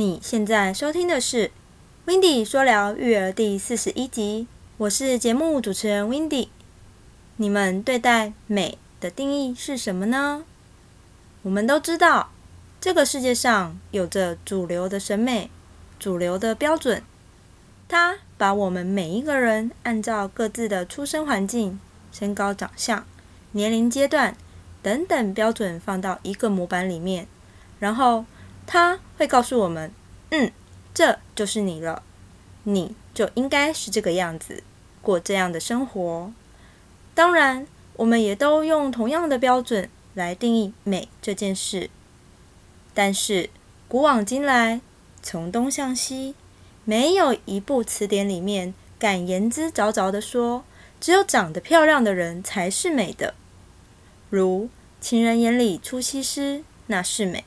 你现在收听的是《w i n d y 说聊育儿》第四十一集，我是节目主持人 w i n d y 你们对待美的定义是什么呢？我们都知道，这个世界上有着主流的审美、主流的标准，它把我们每一个人按照各自的出生环境、身高、长相、年龄阶段等等标准放到一个模板里面，然后。他会告诉我们：“嗯，这就是你了，你就应该是这个样子，过这样的生活。”当然，我们也都用同样的标准来定义美这件事。但是，古往今来，从东向西，没有一部词典里面敢言之凿凿的说，只有长得漂亮的人才是美的。如“情人眼里出西施”，那是美。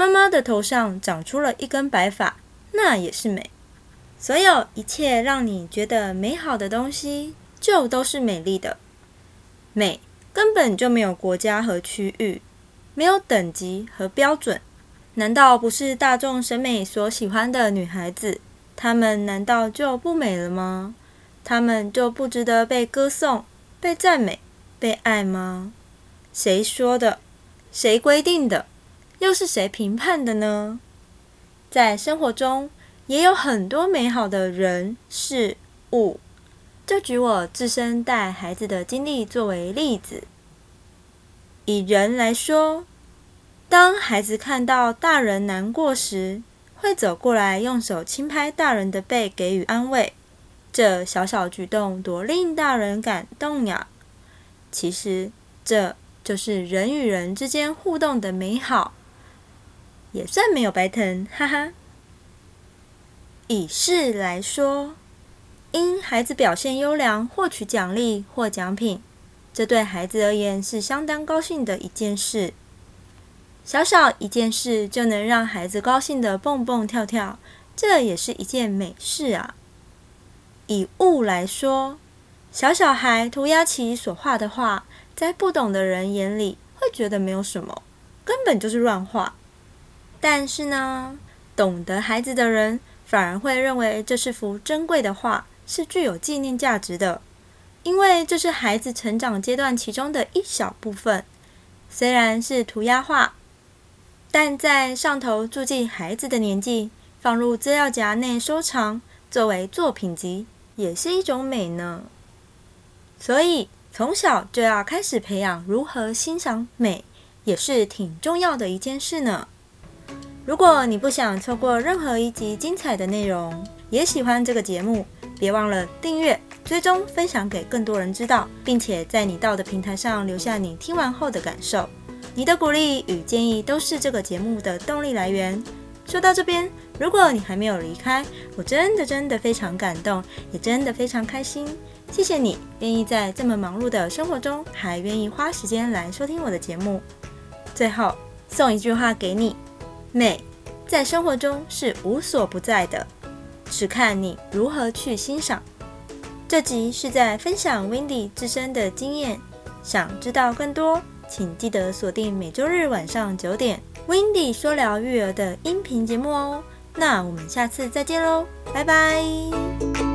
妈妈的头上长出了一根白发，那也是美。所有一切让你觉得美好的东西，就都是美丽的。美根本就没有国家和区域，没有等级和标准。难道不是大众审美所喜欢的女孩子？她们难道就不美了吗？她们就不值得被歌颂、被赞美、被爱吗？谁说的？谁规定的？又是谁评判的呢？在生活中也有很多美好的人事物。就举我自身带孩子的经历作为例子。以人来说，当孩子看到大人难过时，会走过来用手轻拍大人的背，给予安慰。这小小举动多令大人感动呀！其实，这就是人与人之间互动的美好。也算没有白疼，哈哈。以事来说，因孩子表现优良获取奖励或奖品，这对孩子而言是相当高兴的一件事。小小一件事就能让孩子高兴的蹦蹦跳跳，这也是一件美事啊。以物来说，小小孩涂鸦其所画的画，在不懂的人眼里会觉得没有什么，根本就是乱画。但是呢，懂得孩子的人反而会认为这是幅珍贵的画，是具有纪念价值的，因为这是孩子成长阶段其中的一小部分。虽然是涂鸦画，但在上头注记孩子的年纪，放入资料夹内收藏，作为作品集，也是一种美呢。所以从小就要开始培养如何欣赏美，也是挺重要的一件事呢。如果你不想错过任何一集精彩的内容，也喜欢这个节目，别忘了订阅、追踪、分享给更多人知道，并且在你到的平台上留下你听完后的感受。你的鼓励与建议都是这个节目的动力来源。说到这边，如果你还没有离开，我真的真的非常感动，也真的非常开心。谢谢你愿意在这么忙碌的生活中，还愿意花时间来收听我的节目。最后送一句话给你。美在生活中是无所不在的，只看你如何去欣赏。这集是在分享 Wendy 自身的经验，想知道更多，请记得锁定每周日晚上九点 Wendy 说聊育儿的音频节目哦。那我们下次再见喽，拜拜。